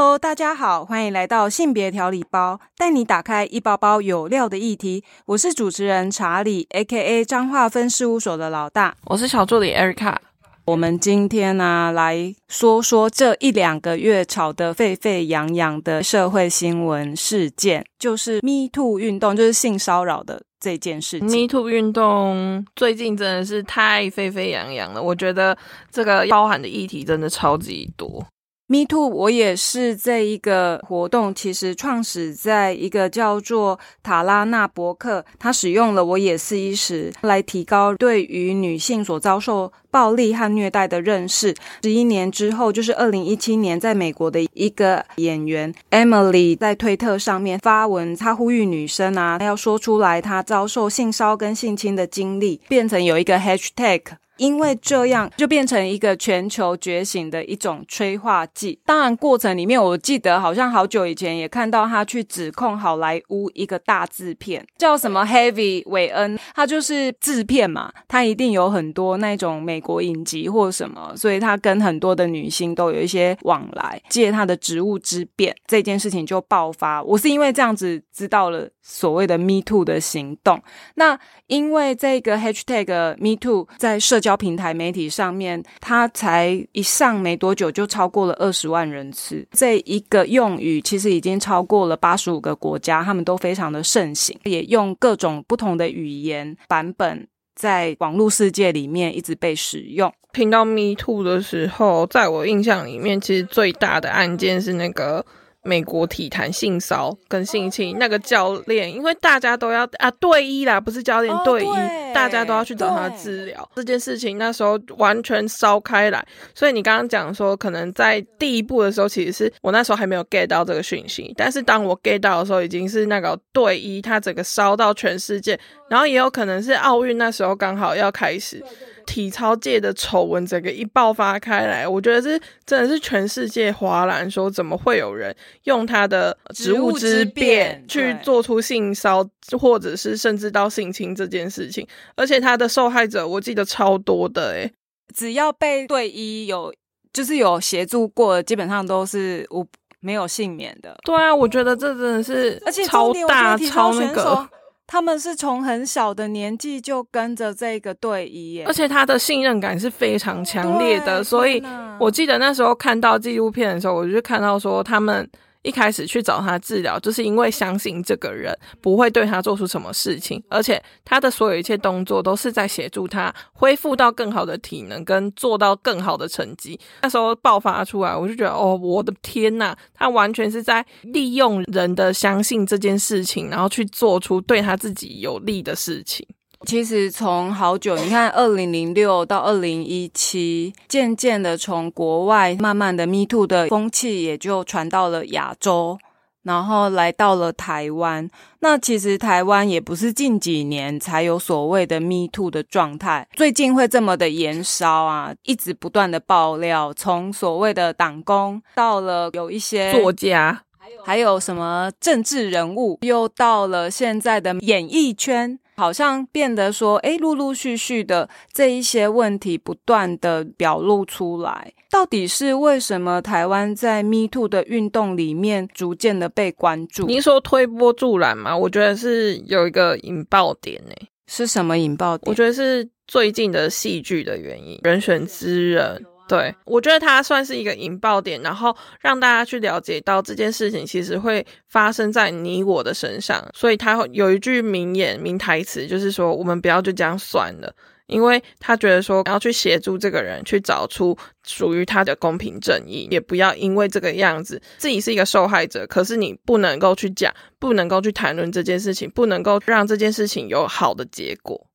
Hello，大家好，欢迎来到性别调理包，带你打开一包包有料的议题。我是主持人查理，A.K.A. 彰化分事务所的老大。我是小助理 Erica。我们今天呢，来说说这一两个月吵得沸沸扬扬的社会新闻事件，就是 Me Too 运动，就是性骚扰的这件事情。Me Too 运动最近真的是太沸沸扬扬了，我觉得这个包含的议题真的超级多。Me Too，我也是这一个活动，其实创始在一个叫做塔拉纳伯克，他使用了“我也是一时”来提高对于女性所遭受暴力和虐待的认识。十一年之后，就是二零一七年，在美国的一个演员 Emily 在推特上面发文，她呼吁女生啊要说出来她遭受性骚跟性侵的经历，变成有一个 Hashtag。因为这样就变成一个全球觉醒的一种催化剂。当然，过程里面我记得好像好久以前也看到他去指控好莱坞一个大制片叫什么 Heavy 韦恩，他就是制片嘛，他一定有很多那种美国影集或什么，所以他跟很多的女星都有一些往来，借他的职务之便，这件事情就爆发。我是因为这样子知道了所谓的 Me Too 的行动，那因为这个 Hashtag Me Too 在社交平台媒体上面，它才一上没多久就超过了二十万人次。这一个用语其实已经超过了八十五个国家，他们都非常的盛行，也用各种不同的语言版本在网络世界里面一直被使用。听到 Me Too 的时候，在我印象里面，其实最大的案件是那个。美国体坛性骚跟性侵那个教练，因为大家都要啊队医啦，不是教练、哦对一，对大家都要去找他治疗。这件事情那时候完全烧开来，所以你刚刚讲说，可能在第一步的时候，其实是我那时候还没有 get 到这个讯息，但是当我 get 到的时候，已经是那个队医他整个烧到全世界，然后也有可能是奥运那时候刚好要开始。体操界的丑闻整个一爆发开来，我觉得是真的是全世界哗然，说怎么会有人用他的职务之便去做出性骚或者是甚至到性侵这件事情，而且他的受害者我记得超多的诶、欸，只要被对医有就是有协助过，基本上都是无没有幸免的。对啊，我觉得这真的是而且超大超那个。他们是从很小的年纪就跟着这个队医，而且他的信任感是非常强烈的，所以我记得那时候看到纪录片的时候，我就看到说他们一开始去找他治疗，就是因为相信这个人不会对他做出什么事情，而且他的所有一切动作都是在协助他恢复到更好的体能，跟做到更好的成绩。那时候爆发出来，我就觉得哦，我的天呐，他完全是在利用人的相信这件事情，然后去做出对他自己有利的事情。其实从好久，你看，二零零六到二零一七，渐渐的从国外慢慢的 Me Too 的风气也就传到了亚洲，然后来到了台湾。那其实台湾也不是近几年才有所谓的 Me Too 的状态，最近会这么的延烧啊，一直不断的爆料，从所谓的党工到了有一些作家。还有什么政治人物，又到了现在的演艺圈，好像变得说，哎，陆陆续续的这一些问题不断的表露出来，到底是为什么台湾在 Me Too 的运动里面逐渐的被关注？您说推波助澜吗？我觉得是有一个引爆点诶、欸，是什么引爆点？我觉得是最近的戏剧的原因，人选之人。对，我觉得它算是一个引爆点，然后让大家去了解到这件事情其实会发生在你我的身上。所以他有一句名言、名台词，就是说我们不要就这样算了，因为他觉得说要去协助这个人去找出属于他的公平正义，也不要因为这个样子自己是一个受害者，可是你不能够去讲，不能够去谈论这件事情，不能够让这件事情有好的结果。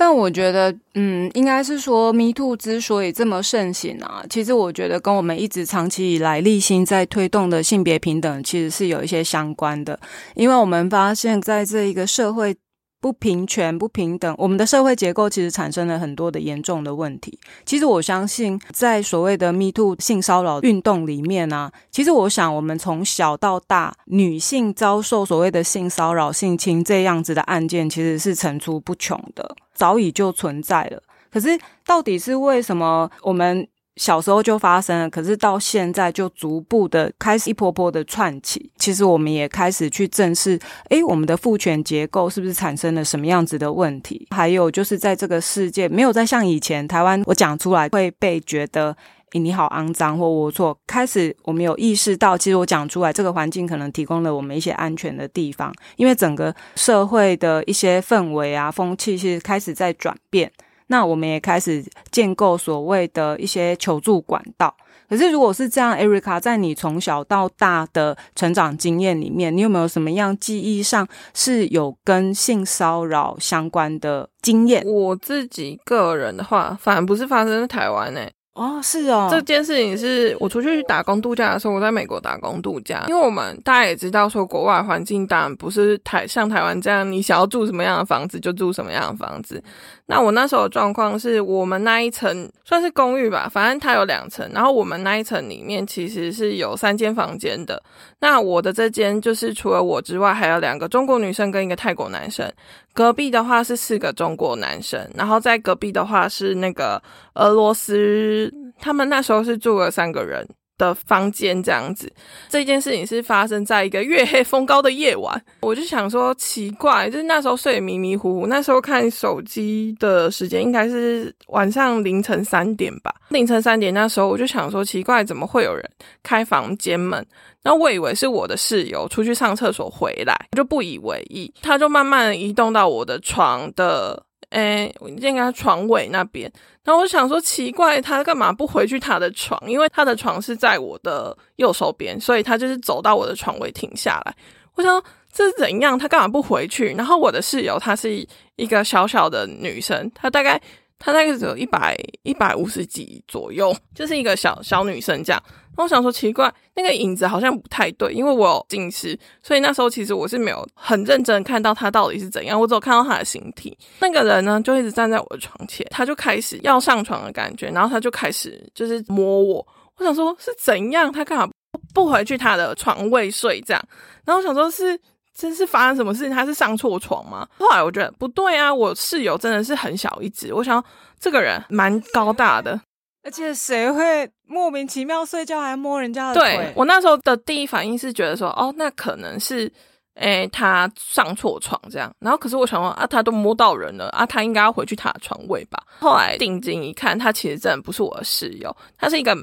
但我觉得，嗯，应该是说，Me Too 之所以这么盛行啊，其实我觉得跟我们一直长期以来立心在推动的性别平等，其实是有一些相关的。因为我们发现，在这一个社会不平权、不平等，我们的社会结构其实产生了很多的严重的问题。其实我相信，在所谓的 Me Too 性骚扰运动里面啊，其实我想，我们从小到大，女性遭受所谓的性骚扰、性侵这样子的案件，其实是层出不穷的。早已就存在了，可是到底是为什么我们小时候就发生了，可是到现在就逐步的开始一波波的串起。其实我们也开始去正视，诶，我们的父权结构是不是产生了什么样子的问题？还有就是在这个世界，没有再像以前台湾，我讲出来会被觉得。你好，肮脏或龌龊。开始，我们有意识到，其实我讲出来，这个环境可能提供了我们一些安全的地方。因为整个社会的一些氛围啊、风气，其实开始在转变。那我们也开始建构所谓的一些求助管道。可是，如果是这样，Erica，在你从小到大的成长经验里面，你有没有什么样记忆上是有跟性骚扰相关的经验？我自己个人的话，反而不是发生在台湾诶。哦，是哦，这件事情是我出去打工度假的时候，我在美国打工度假，因为我们大家也知道说，国外环境当然不是台像台湾这样，你想要住什么样的房子就住什么样的房子。那我那时候的状况是我们那一层算是公寓吧，反正它有两层，然后我们那一层里面其实是有三间房间的。那我的这间就是除了我之外，还有两个中国女生跟一个泰国男生。隔壁的话是四个中国男生，然后在隔壁的话是那个俄罗斯，他们那时候是住了三个人。的房间这样子，这件事情是发生在一个月黑风高的夜晚。我就想说奇怪，就是那时候睡迷迷糊糊，那时候看手机的时间应该是晚上凌晨三点吧。凌晨三点那时候我就想说奇怪，怎么会有人开房间门？然后我以为是我的室友出去上厕所回来，我就不以为意。他就慢慢移动到我的床的。诶，应该床尾那边。然后我想说，奇怪，他干嘛不回去他的床？因为他的床是在我的右手边，所以他就是走到我的床尾停下来。我想这是怎样？他干嘛不回去？然后我的室友她是一个小小的女生，她大概她大概只有一百一百五十几左右，就是一个小小女生这样。我想说奇怪，那个影子好像不太对，因为我有近视，所以那时候其实我是没有很认真看到他到底是怎样，我只有看到他的形体。那个人呢，就一直站在我的床前，他就开始要上床的感觉，然后他就开始就是摸我。我想说是怎样，他干嘛不回去他的床位睡这样？然后我想说是真是发生什么事情，他是上错床吗？后来我觉得不对啊，我室友真的是很小一只，我想这个人蛮高大的。而且谁会莫名其妙睡觉还摸人家的腿？对我那时候的第一反应是觉得说，哦，那可能是，诶，他上错床这样。然后可是我想说，啊，他都摸到人了，啊，他应该要回去他的床位吧。后来定睛一看，他其实真的不是我的室友，他是一个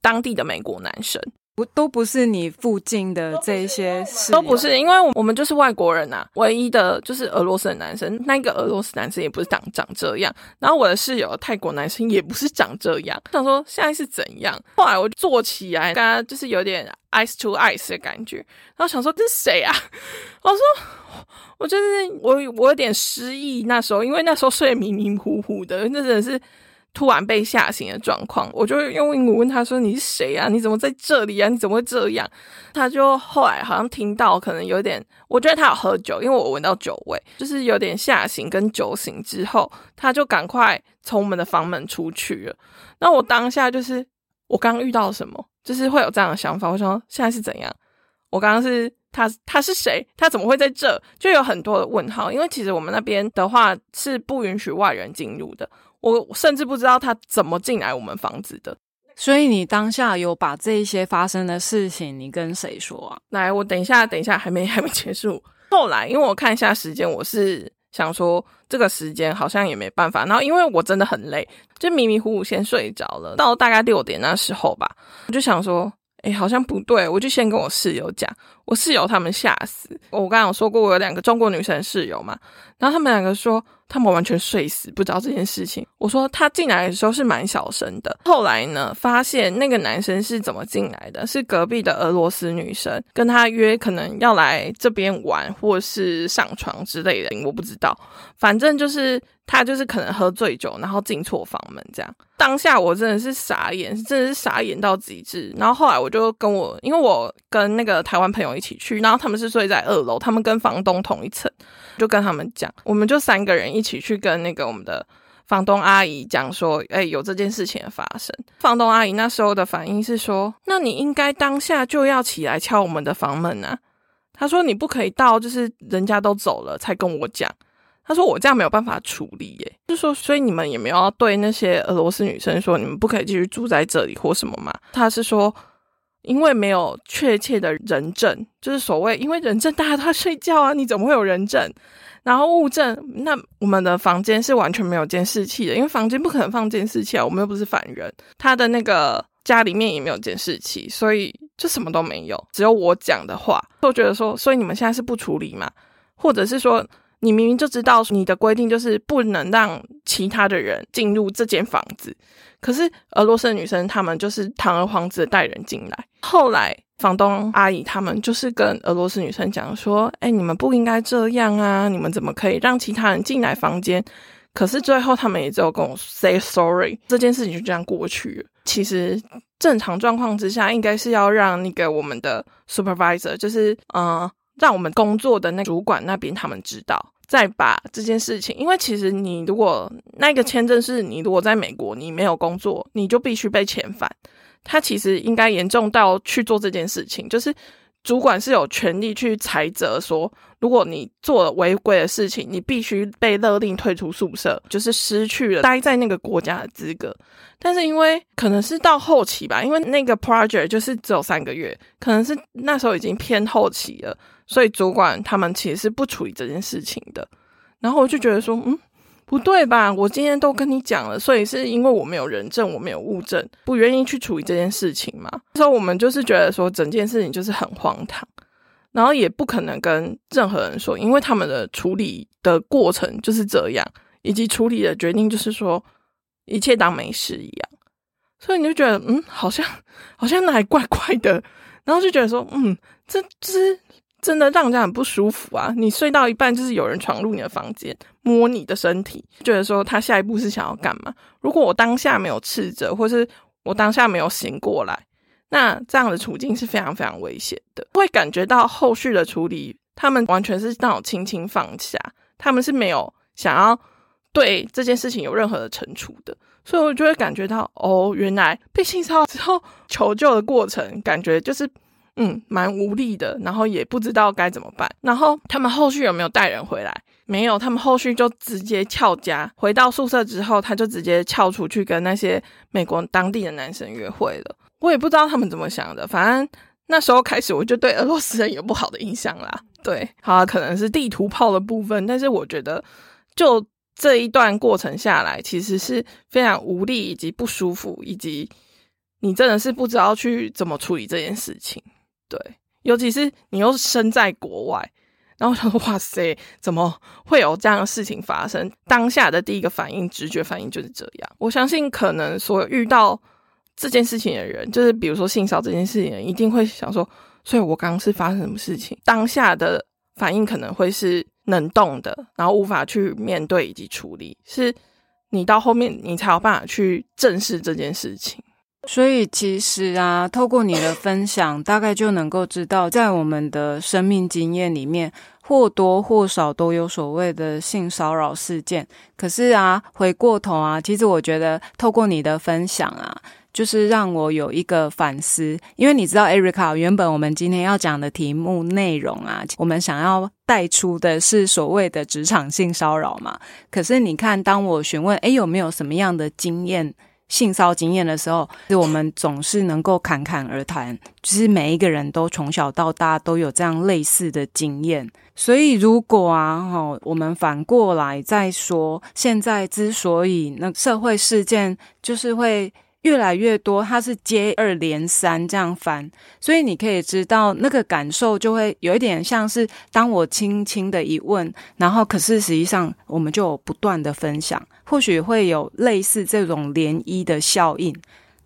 当地的美国男生。不都不是你附近的这些，都不是，因为我们就是外国人呐。唯一的就是俄罗斯的男生，那个俄罗斯男生也不是长长这样。然后我的室友泰国男生也不是长这样。想说现在是怎样？后来我坐起来，跟他就是有点 ice to ice 的感觉。然后想说这是谁啊？我说我就是我，我有点失忆。那时候因为那时候睡迷迷糊糊的，那真的是。突然被吓醒的状况，我就用英文问他说：“你是谁啊？你怎么在这里啊？你怎么会这样？”他就后来好像听到，可能有点，我觉得他有喝酒，因为我闻到酒味，就是有点吓醒跟酒醒之后，他就赶快从我们的房门出去了。那我当下就是我刚刚遇到什么，就是会有这样的想法。我说现在是怎样？我刚刚是他，他是谁？他怎么会在这？就有很多的问号，因为其实我们那边的话是不允许外人进入的。我甚至不知道他怎么进来我们房子的，所以你当下有把这一些发生的事情，你跟谁说啊？来，我等一下，等一下，还没还没结束。后来，因为我看一下时间，我是想说这个时间好像也没办法。然后，因为我真的很累，就迷迷糊糊先睡着了。到大概六点那时候吧，我就想说，哎，好像不对，我就先跟我室友讲。我室友他们吓死。我刚刚有说过，我有两个中国女生室友嘛，然后他们两个说。他们完全睡死，不知道这件事情。我说他进来的时候是蛮小声的。后来呢，发现那个男生是怎么进来的？是隔壁的俄罗斯女生跟他约，可能要来这边玩，或是上床之类的，我不知道。反正就是他就是可能喝醉酒，然后进错房门这样。当下我真的是傻眼，真的是傻眼到极致。然后后来我就跟我，因为我跟那个台湾朋友一起去，然后他们是睡在二楼，他们跟房东同一层。就跟他们讲，我们就三个人一起去跟那个我们的房东阿姨讲说，哎，有这件事情的发生。房东阿姨那时候的反应是说，那你应该当下就要起来敲我们的房门啊。他说你不可以到就是人家都走了才跟我讲。他说我这样没有办法处理耶，就说所以你们也没有要对那些俄罗斯女生说你们不可以继续住在这里或什么嘛？他是说因为没有确切的人证，就是所谓因为人证大家都在睡觉啊，你怎么会有人证？然后物证，那我们的房间是完全没有监视器的，因为房间不可能放监视器啊，我们又不是犯人。他的那个家里面也没有监视器，所以就什么都没有，只有我讲的话。都觉得说，所以你们现在是不处理嘛？或者是说？你明明就知道你的规定就是不能让其他的人进入这间房子，可是俄罗斯女生她们就是堂而皇之的带人进来。后来房东阿姨他们就是跟俄罗斯女生讲说：“哎，你们不应该这样啊！你们怎么可以让其他人进来房间？”可是最后他们也只有跟我 say sorry，这件事情就这样过去了。其实正常状况之下，应该是要让那个我们的 supervisor，就是嗯。让我们工作的那主管那边他们知道，再把这件事情，因为其实你如果那个签证是你如果在美国你没有工作，你就必须被遣返。他其实应该严重到去做这件事情，就是主管是有权利去裁责说，如果你做了违规的事情，你必须被勒令退出宿舍，就是失去了待在那个国家的资格。但是因为可能是到后期吧，因为那个 project 就是只有三个月，可能是那时候已经偏后期了。所以主管他们其实是不处理这件事情的，然后我就觉得说，嗯，不对吧？我今天都跟你讲了，所以是因为我没有人证，我没有物证，不愿意去处理这件事情嘛。所以我们就是觉得说，整件事情就是很荒唐，然后也不可能跟任何人说，因为他们的处理的过程就是这样，以及处理的决定就是说一切当没事一样。所以你就觉得，嗯，好像好像哪里怪怪的，然后就觉得说，嗯，这这。真的让人家很不舒服啊！你睡到一半，就是有人闯入你的房间，摸你的身体，觉得说他下一步是想要干嘛？如果我当下没有斥责，或是我当下没有醒过来，那这样的处境是非常非常危险的。会感觉到后续的处理，他们完全是那种轻轻放下，他们是没有想要对这件事情有任何的惩处的。所以我就会感觉到，哦，原来被性骚扰之后求救的过程，感觉就是。嗯，蛮无力的，然后也不知道该怎么办。然后他们后续有没有带人回来？没有，他们后续就直接翘家。回到宿舍之后，他就直接翘出去跟那些美国当地的男生约会了。我也不知道他们怎么想的，反正那时候开始我就对俄罗斯人有不好的印象啦。对，好，可能是地图炮的部分，但是我觉得就这一段过程下来，其实是非常无力以及不舒服，以及你真的是不知道去怎么处理这件事情。对，尤其是你又身在国外，然后想说哇塞，怎么会有这样的事情发生？当下的第一个反应、直觉反应就是这样。我相信，可能所有遇到这件事情的人，就是比如说性骚这件事情，的人，一定会想说：，所以我刚刚是发生什么事情？当下的反应可能会是能动的，然后无法去面对以及处理，是你到后面你才有办法去正视这件事情。所以其实啊，透过你的分享，大概就能够知道，在我们的生命经验里面，或多或少都有所谓的性骚扰事件。可是啊，回过头啊，其实我觉得透过你的分享啊，就是让我有一个反思。因为你知道，Erica，原本我们今天要讲的题目内容啊，我们想要带出的是所谓的职场性骚扰嘛。可是你看，当我询问，诶，有没有什么样的经验？性骚经验的时候，是我们总是能够侃侃而谈，就是每一个人都从小到大都有这样类似的经验。所以，如果啊，哈，我们反过来再说，现在之所以那社会事件就是会。越来越多，它是接二连三这样翻，所以你可以知道那个感受就会有一点像是当我轻轻的一问，然后可是实际上我们就有不断的分享，或许会有类似这种涟漪的效应。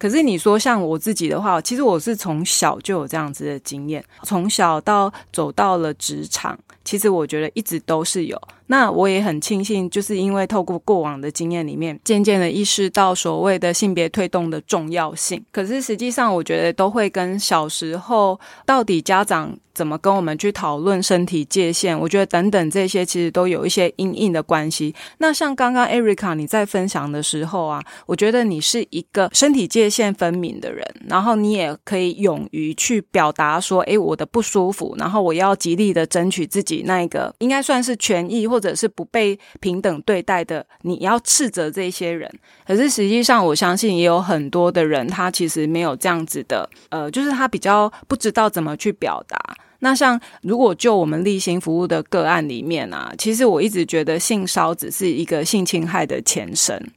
可是你说像我自己的话，其实我是从小就有这样子的经验，从小到走到了职场，其实我觉得一直都是有。那我也很庆幸，就是因为透过过往的经验里面，渐渐的意识到所谓的性别推动的重要性。可是实际上，我觉得都会跟小时候到底家长怎么跟我们去讨论身体界限，我觉得等等这些其实都有一些阴影的关系。那像刚刚 Erica 你在分享的时候啊，我觉得你是一个身体界限分明的人，然后你也可以勇于去表达说，诶，我的不舒服，然后我要极力的争取自己那一个应该算是权益或者是不被平等对待的，你要斥责这些人。可是实际上，我相信也有很多的人，他其实没有这样子的，呃，就是他比较不知道怎么去表达。那像如果就我们立新服务的个案里面啊，其实我一直觉得性骚只是一个性侵害的前身。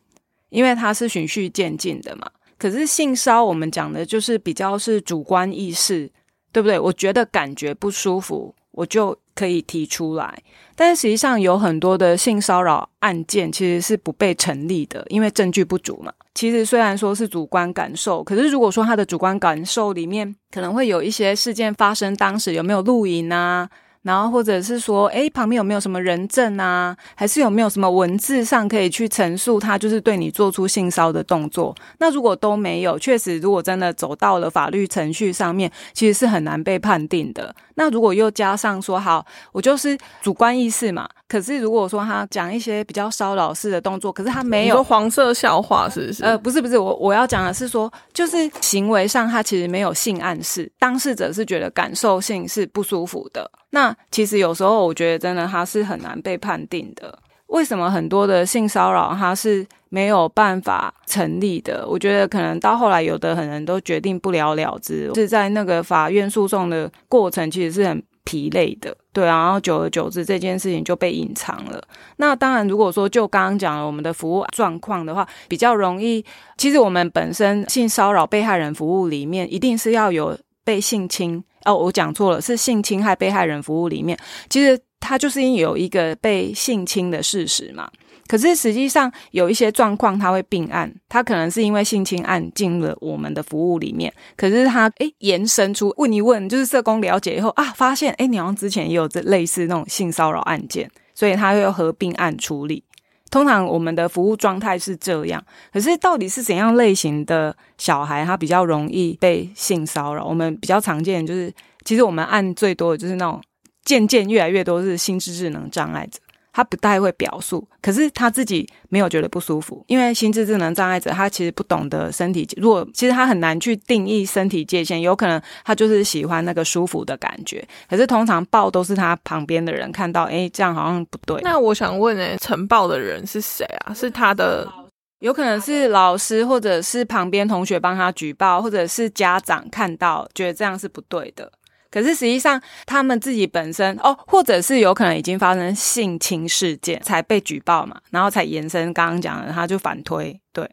因为它是循序渐进的嘛，可是性骚我们讲的就是比较是主观意识，对不对？我觉得感觉不舒服，我就可以提出来。但是实际上有很多的性骚扰案件其实是不被成立的，因为证据不足嘛。其实虽然说是主观感受，可是如果说他的主观感受里面可能会有一些事件发生，当时有没有录影啊？然后或者是说，哎，旁边有没有什么人证啊？还是有没有什么文字上可以去陈述他就是对你做出性骚的动作？那如果都没有，确实如果真的走到了法律程序上面，其实是很难被判定的。那如果又加上说，好，我就是主观意识嘛。可是如果说他讲一些比较骚扰式的动作，可是他没有黄色笑话，是不是？呃，不是不是，我我要讲的是说，就是行为上他其实没有性暗示，当事者是觉得感受性是不舒服的。那其实有时候我觉得真的他是很难被判定的。为什么很多的性骚扰他是没有办法成立的？我觉得可能到后来有的可能都决定不了了之，是在那个法院诉讼的过程其实是很。疲累的，对啊，然后久而久之，这件事情就被隐藏了。那当然，如果说就刚刚讲了我们的服务状况的话，比较容易。其实我们本身性骚扰被害人服务里面，一定是要有被性侵哦，我讲错了，是性侵害被害人服务里面，其实他就是因有一个被性侵的事实嘛。可是实际上有一些状况，他会并案，他可能是因为性侵案进了我们的服务里面，可是他诶延伸出问一问，就是社工了解以后啊，发现诶你好像之前也有这类似那种性骚扰案件，所以他会合并案处理。通常我们的服务状态是这样，可是到底是怎样类型的小孩他比较容易被性骚扰？我们比较常见就是，其实我们按最多的就是那种渐渐越来越多是心智智能障碍者。他不太会表述，可是他自己没有觉得不舒服，因为心智智能障碍者他其实不懂得身体，如果其实他很难去定义身体界限，有可能他就是喜欢那个舒服的感觉，可是通常抱都是他旁边的人看到，哎，这样好像不对。那我想问，哎，呈报的人是谁啊？是他的，有可能是老师，或者是旁边同学帮他举报，或者是家长看到觉得这样是不对的。可是实际上，他们自己本身哦，或者是有可能已经发生性侵事件才被举报嘛，然后才延伸刚刚讲的，他就反推对。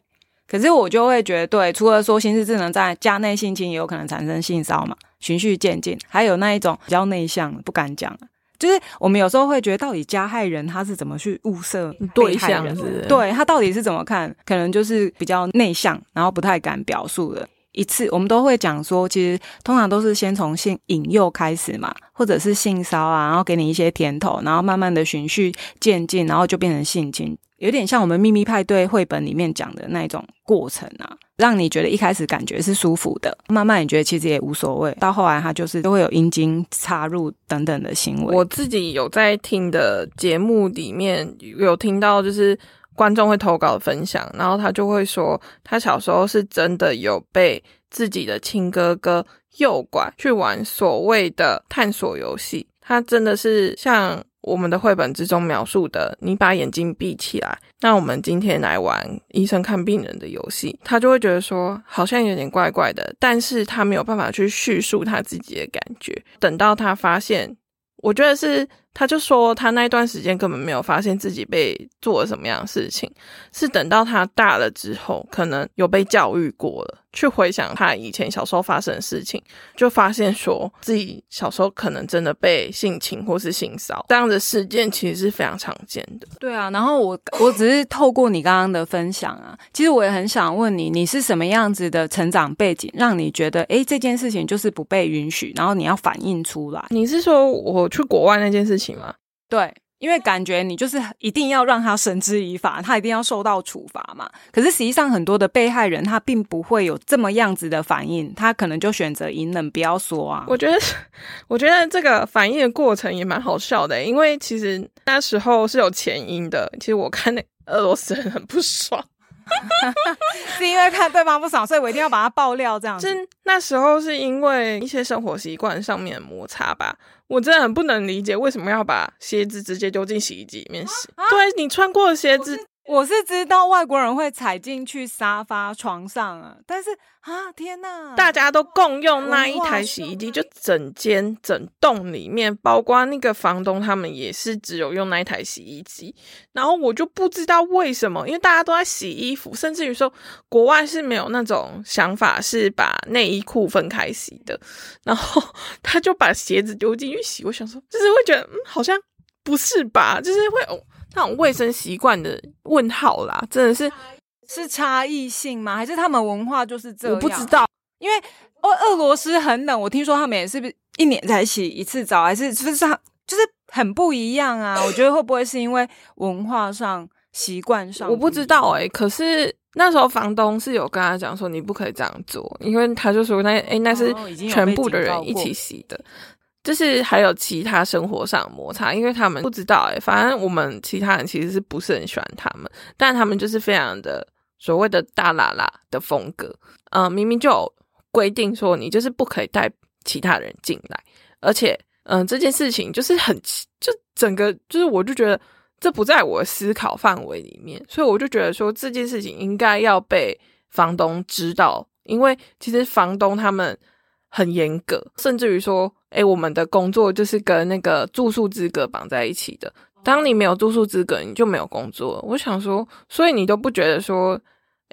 可是我就会觉得，对，除了说心智智能在家内性侵也有可能产生性骚嘛，循序渐进，还有那一种比较内向不敢讲，就是我们有时候会觉得，到底加害人他是怎么去物色对象，对他到底是怎么看，可能就是比较内向，然后不太敢表述的。一次，我们都会讲说，其实通常都是先从性引诱开始嘛，或者是性骚啊，然后给你一些甜头，然后慢慢的循序渐进，然后就变成性侵，有点像我们秘密派对绘本里面讲的那种过程啊，让你觉得一开始感觉是舒服的，慢慢你觉得其实也无所谓，到后来他就是都会有阴茎插入等等的行为。我自己有在听的节目里面有听到，就是。观众会投稿分享，然后他就会说，他小时候是真的有被自己的亲哥哥诱拐去玩所谓的探索游戏。他真的是像我们的绘本之中描述的，你把眼睛闭起来，那我们今天来玩医生看病人的游戏。他就会觉得说，好像有点怪怪的，但是他没有办法去叙述他自己的感觉。等到他发现，我觉得是。他就说，他那段时间根本没有发现自己被做了什么样的事情，是等到他大了之后，可能有被教育过了，去回想他以前小时候发生的事情，就发现说自己小时候可能真的被性侵或是性骚这样的事件，其实是非常常见的。对啊，然后我我只是透过你刚刚的分享啊，其实我也很想问你，你是什么样子的成长背景，让你觉得哎这件事情就是不被允许，然后你要反映出来？你是说我去国外那件事情？吗？对，因为感觉你就是一定要让他绳之以法，他一定要受到处罚嘛。可是实际上，很多的被害人他并不会有这么样子的反应，他可能就选择隐忍，不要说啊。我觉得，我觉得这个反应的过程也蛮好笑的，因为其实那时候是有前因的。其实我看那俄罗斯人很不爽。是因为看对方不爽，所以我一定要把他爆料这样子。是那时候是因为一些生活习惯上面的摩擦吧，我真的很不能理解为什么要把鞋子直接丢进洗衣机里面洗。对你穿过的鞋子，我是知道外国人会踩进去沙发、床上啊，但是啊，天哪！大家都共用那一台洗衣机，就整间整栋里面，包括那个房东他们也是只有用那一台洗衣机。然后我就不知道为什么，因为大家都在洗衣服，甚至于说国外是没有那种想法是把内衣裤分开洗的，然后他就把鞋子丢进去洗。我想说，就是会觉得，嗯，好像不是吧？就是会哦。那种卫生习惯的问号啦，真的是是差异性吗？还是他们文化就是这样？我不知道，因为俄俄罗斯很冷，我听说他们也是不是一年才洗一次澡，还是就是就是很不一样啊？我觉得会不会是因为文化上习惯上？我不知道哎。可是那时候房东是有跟他讲说，你不可以这样做，因为他就说那哎那是全部的人一起洗的。就是还有其他生活上摩擦，因为他们不知道哎，反正我们其他人其实是不是很喜欢他们，但他们就是非常的所谓的大喇喇的风格，嗯，明明就有规定说你就是不可以带其他人进来，而且嗯这件事情就是很就整个就是我就觉得这不在我思考范围里面，所以我就觉得说这件事情应该要被房东知道，因为其实房东他们很严格，甚至于说。哎，我们的工作就是跟那个住宿资格绑在一起的。当你没有住宿资格，你就没有工作。我想说，所以你都不觉得说，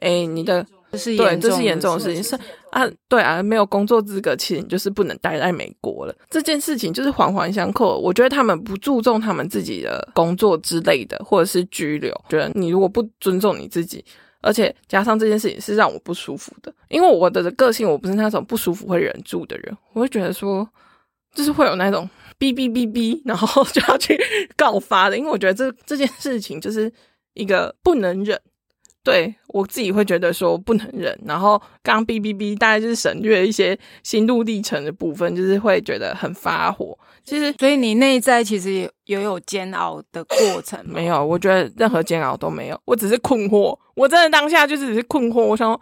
哎，你的对，这是严重的事情。是啊，对啊，没有工作资格，其实你就是不能待在美国了。这件事情就是环环相扣。我觉得他们不注重他们自己的工作之类的，或者是拘留。觉得你如果不尊重你自己，而且加上这件事情是让我不舒服的，因为我的个性我不是那种不舒服会忍住的人，我会觉得说。就是会有那种哔哔哔哔，然后 就要去告发的，因为我觉得这这件事情就是一个不能忍，对我自己会觉得说不能忍。然后刚哔哔哔，大概就是省略一些心路历程的部分，就是会觉得很发火。其实，所以你内在其实也也有煎熬的过程。没有，我觉得任何煎熬都没有，我只是困惑。我真的当下就是只是困惑，我想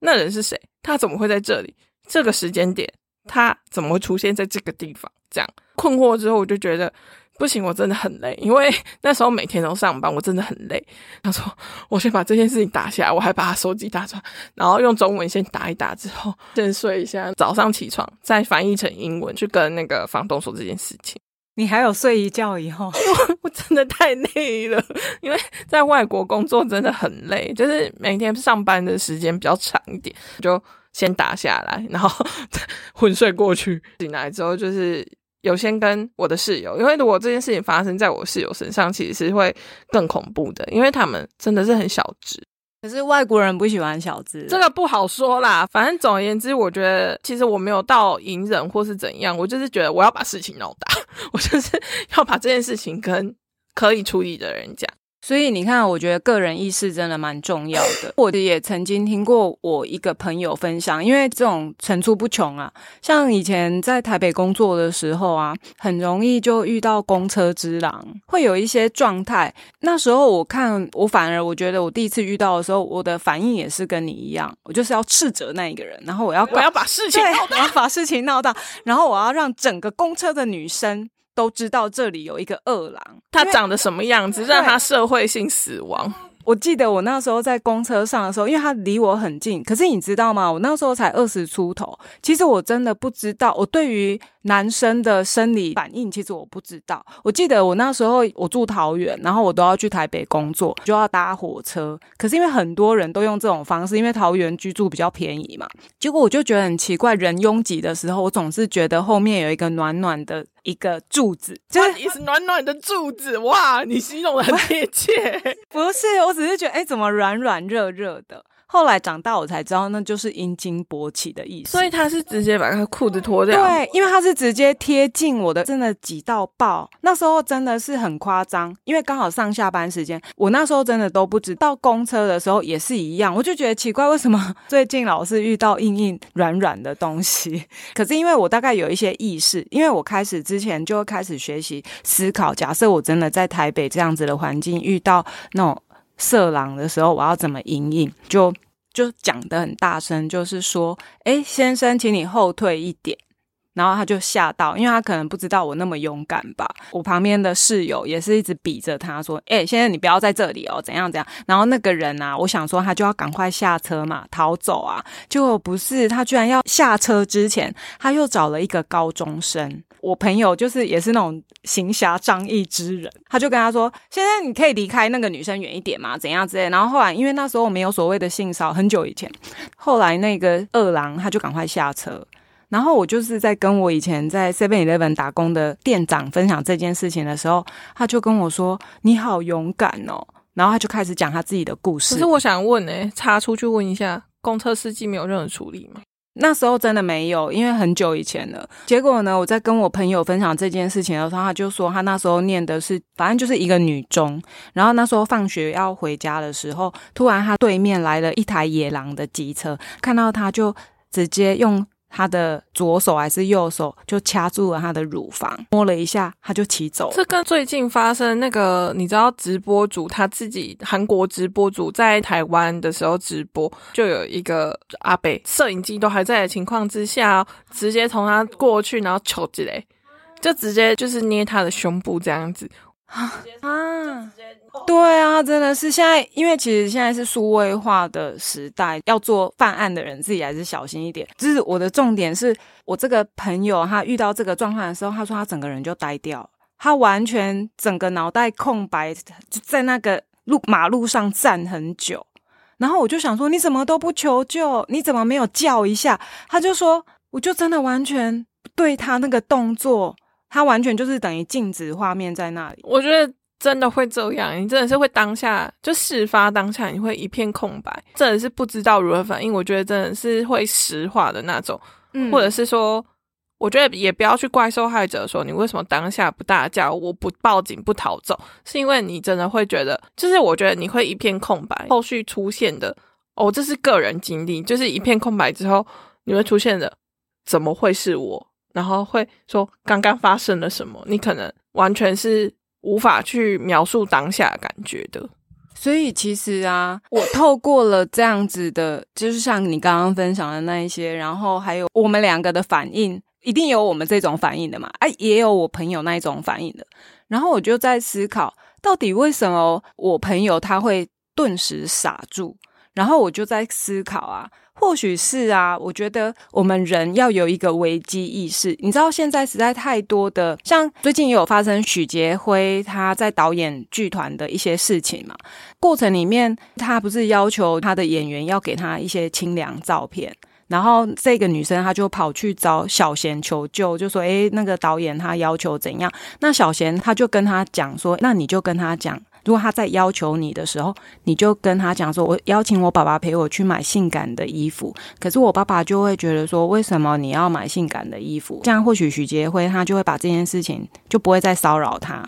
那人是谁？他怎么会在这里？这个时间点？他怎么会出现在这个地方？这样困惑之后，我就觉得不行，我真的很累，因为那时候每天都上班，我真的很累。他说：“我先把这件事情打下来，我还把他手机打出来，然后用中文先打一打，之后先睡一下，早上起床再翻译成英文去跟那个房东说这件事情。”你还有睡一觉以后，我真的太累了，因为 在外国工作真的很累，就是每天上班的时间比较长一点，就。先打下来，然后 昏睡过去。醒来之后，就是有先跟我的室友，因为如果这件事情发生在我室友身上，其实是会更恐怖的，因为他们真的是很小只。可是外国人不喜欢小只，这个不好说啦。反正总而言之，我觉得其实我没有到隐忍或是怎样，我就是觉得我要把事情闹大，我就是要把这件事情跟可以处理的人讲。所以你看，我觉得个人意识真的蛮重要的。我也曾经听过我一个朋友分享，因为这种层出不穷啊。像以前在台北工作的时候啊，很容易就遇到公车之狼，会有一些状态。那时候我看，我反而我觉得我第一次遇到的时候，我的反应也是跟你一样，我就是要斥责那一个人，然后我要我要把事情闹大，要把事情闹大，然后我要让整个公车的女生。都知道这里有一个恶狼，他长得什么样子，让他社会性死亡。我记得我那时候在公车上的时候，因为他离我很近，可是你知道吗？我那时候才二十出头，其实我真的不知道，我对于。男生的生理反应其实我不知道。我记得我那时候我住桃园，然后我都要去台北工作，就要搭火车。可是因为很多人都用这种方式，因为桃园居住比较便宜嘛。结果我就觉得很奇怪，人拥挤的时候，我总是觉得后面有一个暖暖的一个柱子，就是暖暖的柱子。哇，你形容的很贴切。不是，我只是觉得，哎，怎么软软热热的？后来长大，我才知道那就是阴茎勃起的意思。所以他是直接把他裤子脱掉。对，因为他是直接贴近我的，真的挤到爆。那时候真的是很夸张，因为刚好上下班时间，我那时候真的都不知道。公车的时候也是一样，我就觉得奇怪，为什么 最近老是遇到硬硬软软的东西？可是因为我大概有一些意识，因为我开始之前就会开始学习思考。假设我真的在台北这样子的环境遇到那种。色狼的时候，我要怎么应应？就就讲的很大声，就是说，哎，先生，请你后退一点。然后他就吓到，因为他可能不知道我那么勇敢吧。我旁边的室友也是一直比着他说：“哎，先生，你不要在这里哦，怎样怎样。”然后那个人啊，我想说他就要赶快下车嘛，逃走啊。结果不是，他居然要下车之前，他又找了一个高中生。我朋友就是也是那种行侠仗义之人，他就跟他说：“先生，你可以离开那个女生远一点嘛，怎样之类。”然后后来因为那时候我没有所谓的性骚很久以前，后来那个二郎他就赶快下车。然后我就是在跟我以前在 Seven Eleven 打工的店长分享这件事情的时候，他就跟我说：“你好勇敢哦！”然后他就开始讲他自己的故事。可是我想问呢，查出去问一下，公车司机没有任何处理吗？那时候真的没有，因为很久以前了。结果呢，我在跟我朋友分享这件事情的时候，他就说他那时候念的是，反正就是一个女中。然后那时候放学要回家的时候，突然他对面来了一台野狼的机车，看到他就直接用。他的左手还是右手就掐住了他的乳房，摸了一下，他就骑走。这跟最近发生那个，你知道，直播主他自己韩国直播主在台湾的时候直播，就有一个阿北，摄影机都还在的情况之下，直接从他过去，然后求之嘞，就直接就是捏他的胸部这样子。啊啊，对啊，真的是现在，因为其实现在是数位化的时代，要做犯案的人自己还是小心一点。就是我的重点是，我这个朋友他遇到这个状况的时候，他说他整个人就呆掉，他完全整个脑袋空白，就在那个路马路上站很久。然后我就想说，你怎么都不求救？你怎么没有叫一下？他就说，我就真的完全对他那个动作。他完全就是等于静止画面在那里。我觉得真的会这样，你真的是会当下就事发当下，你会一片空白，真的是不知道如何反应。我觉得真的是会石化的那种，或者是说，我觉得也不要去怪受害者，说你为什么当下不大叫，我不报警不逃走，是因为你真的会觉得，就是我觉得你会一片空白。后续出现的，哦，这是个人经历，就是一片空白之后，你会出现的，怎么会是我？然后会说刚刚发生了什么？你可能完全是无法去描述当下感觉的。所以其实啊，我透过了这样子的，就是像你刚刚分享的那一些，然后还有我们两个的反应，一定有我们这种反应的嘛？哎，也有我朋友那一种反应的。然后我就在思考，到底为什么我朋友他会顿时傻住？然后我就在思考啊。或许是啊，我觉得我们人要有一个危机意识。你知道现在实在太多的，像最近也有发生许杰辉他在导演剧团的一些事情嘛。过程里面，他不是要求他的演员要给他一些清凉照片，然后这个女生她就跑去找小贤求救，就说：“诶，那个导演他要求怎样？”那小贤他就跟他讲说：“那你就跟他讲。”如果他在要求你的时候，你就跟他讲说：“我邀请我爸爸陪我去买性感的衣服。”可是我爸爸就会觉得说：“为什么你要买性感的衣服？”这样或许许杰辉他就会把这件事情就不会再骚扰他。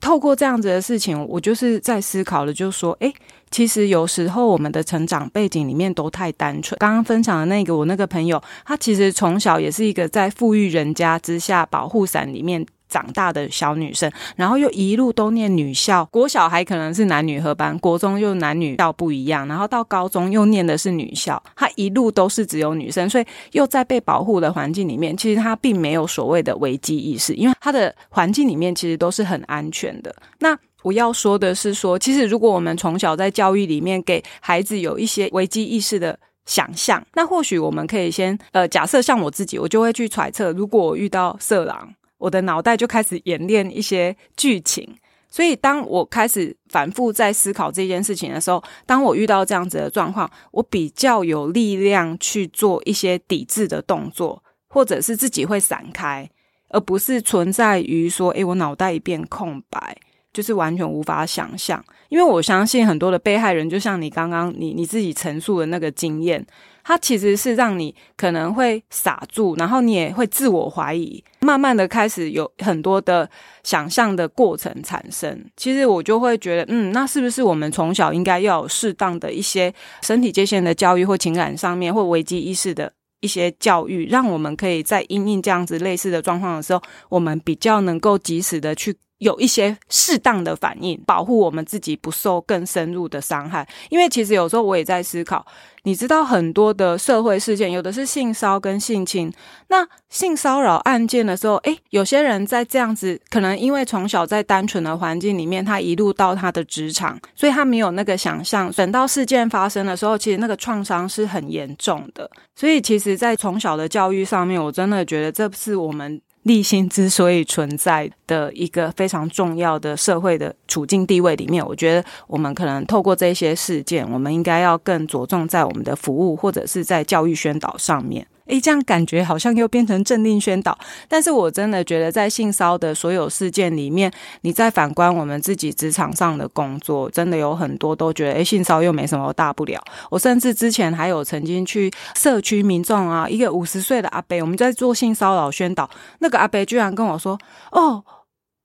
透过这样子的事情，我就是在思考的，就是说：“诶，其实有时候我们的成长背景里面都太单纯。”刚刚分享的那个我那个朋友，他其实从小也是一个在富裕人家之下保护伞里面。长大的小女生，然后又一路都念女校，国小还可能是男女合班，国中又男女校不一样，然后到高中又念的是女校，她一路都是只有女生，所以又在被保护的环境里面，其实她并没有所谓的危机意识，因为她的环境里面其实都是很安全的。那我要说的是说，其实如果我们从小在教育里面给孩子有一些危机意识的想象，那或许我们可以先呃假设像我自己，我就会去揣测，如果我遇到色狼。我的脑袋就开始演练一些剧情，所以当我开始反复在思考这件事情的时候，当我遇到这样子的状况，我比较有力量去做一些抵制的动作，或者是自己会闪开，而不是存在于说，诶，我脑袋一片空白，就是完全无法想象。因为我相信很多的被害人，就像你刚刚你你自己陈述的那个经验。它其实是让你可能会傻住，然后你也会自我怀疑，慢慢的开始有很多的想象的过程产生。其实我就会觉得，嗯，那是不是我们从小应该要有适当的一些身体界限的教育，或情感上面或危机意识的一些教育，让我们可以在因应这样子类似的状况的时候，我们比较能够及时的去有一些适当的反应，保护我们自己不受更深入的伤害。因为其实有时候我也在思考，你知道很多的社会事件，有的是性骚跟性侵。那性骚扰案件的时候，诶，有些人在这样子，可能因为从小在单纯的环境里面，他一路到他的职场，所以他没有那个想象。等到事件发生的时候，其实那个创伤是很严重的。所以，其实，在从小的教育上面，我真的觉得这是我们。立心之所以存在的一个非常重要的社会的处境地位里面，我觉得我们可能透过这些事件，我们应该要更着重在我们的服务或者是在教育宣导上面。诶，这样感觉好像又变成政令宣导，但是我真的觉得在性骚的所有事件里面，你再反观我们自己职场上的工作，真的有很多都觉得，诶，性骚又没什么大不了。我甚至之前还有曾经去社区民众啊，一个五十岁的阿伯，我们在做性骚扰宣导，那个阿伯居然跟我说，哦，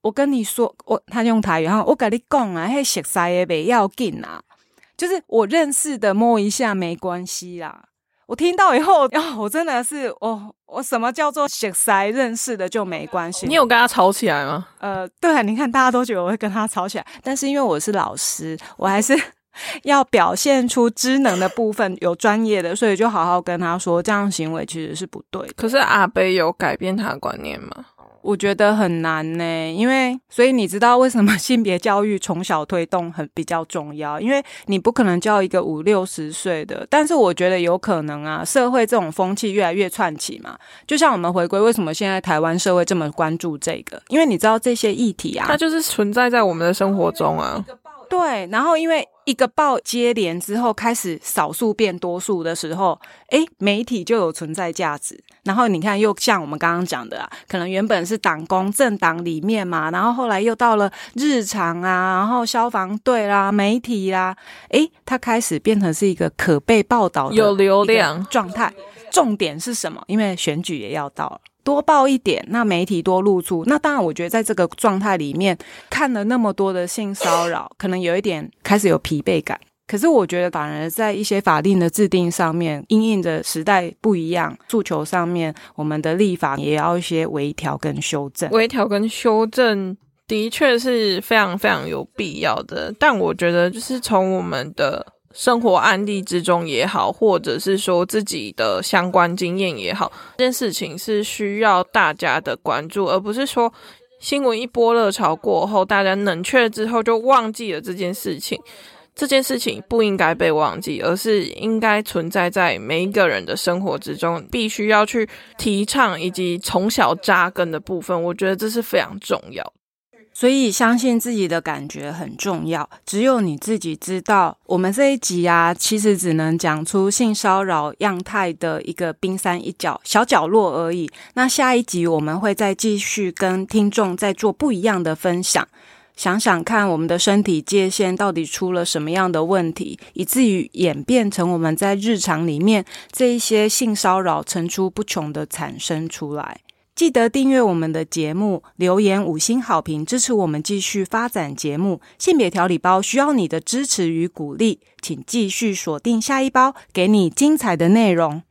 我跟你说，我他用台语，然后我跟你讲啊，嘿，熟悉的不要紧啊，就是我认识的摸一下没关系啦。我听到以后，啊，我真的是，我我什么叫做血塞认识的就没关系。你有跟他吵起来吗？呃，对啊，你看大家都觉得我会跟他吵起来，但是因为我是老师，我还是 要表现出知能的部分，有专业的，所以就好好跟他说，这样行为其实是不对。可是阿贝有改变他的观念吗？我觉得很难呢，因为所以你知道为什么性别教育从小推动很比较重要？因为你不可能教一个五六十岁的，但是我觉得有可能啊，社会这种风气越来越串起嘛。就像我们回归，为什么现在台湾社会这么关注这个？因为你知道这些议题啊，它就是存在在我们的生活中啊。对，然后因为一个报接连之后，开始少数变多数的时候，诶，媒体就有存在价值。然后你看，又像我们刚刚讲的啊，可能原本是党工政党里面嘛，然后后来又到了日常啊，然后消防队啦、媒体啦，诶，它开始变成是一个可被报道、有流量状态。重点是什么？因为选举也要到了。多报一点，那媒体多露出，那当然，我觉得在这个状态里面看了那么多的性骚扰，可能有一点开始有疲惫感。可是我觉得，反而在一些法令的制定上面，因应的时代不一样，诉求上面，我们的立法也要一些微调跟修正。微调跟修正的确是非常非常有必要的，但我觉得就是从我们的。生活案例之中也好，或者是说自己的相关经验也好，这件事情是需要大家的关注，而不是说新闻一波热潮过后，大家冷却之后就忘记了这件事情。这件事情不应该被忘记，而是应该存在在每一个人的生活之中，必须要去提倡以及从小扎根的部分。我觉得这是非常重要。所以，相信自己的感觉很重要。只有你自己知道。我们这一集啊，其实只能讲出性骚扰样态的一个冰山一角、小角落而已。那下一集我们会再继续跟听众再做不一样的分享。想想看，我们的身体界限到底出了什么样的问题，以至于演变成我们在日常里面这一些性骚扰层出不穷的产生出来。记得订阅我们的节目，留言五星好评，支持我们继续发展节目。性别调理包需要你的支持与鼓励，请继续锁定下一包，给你精彩的内容。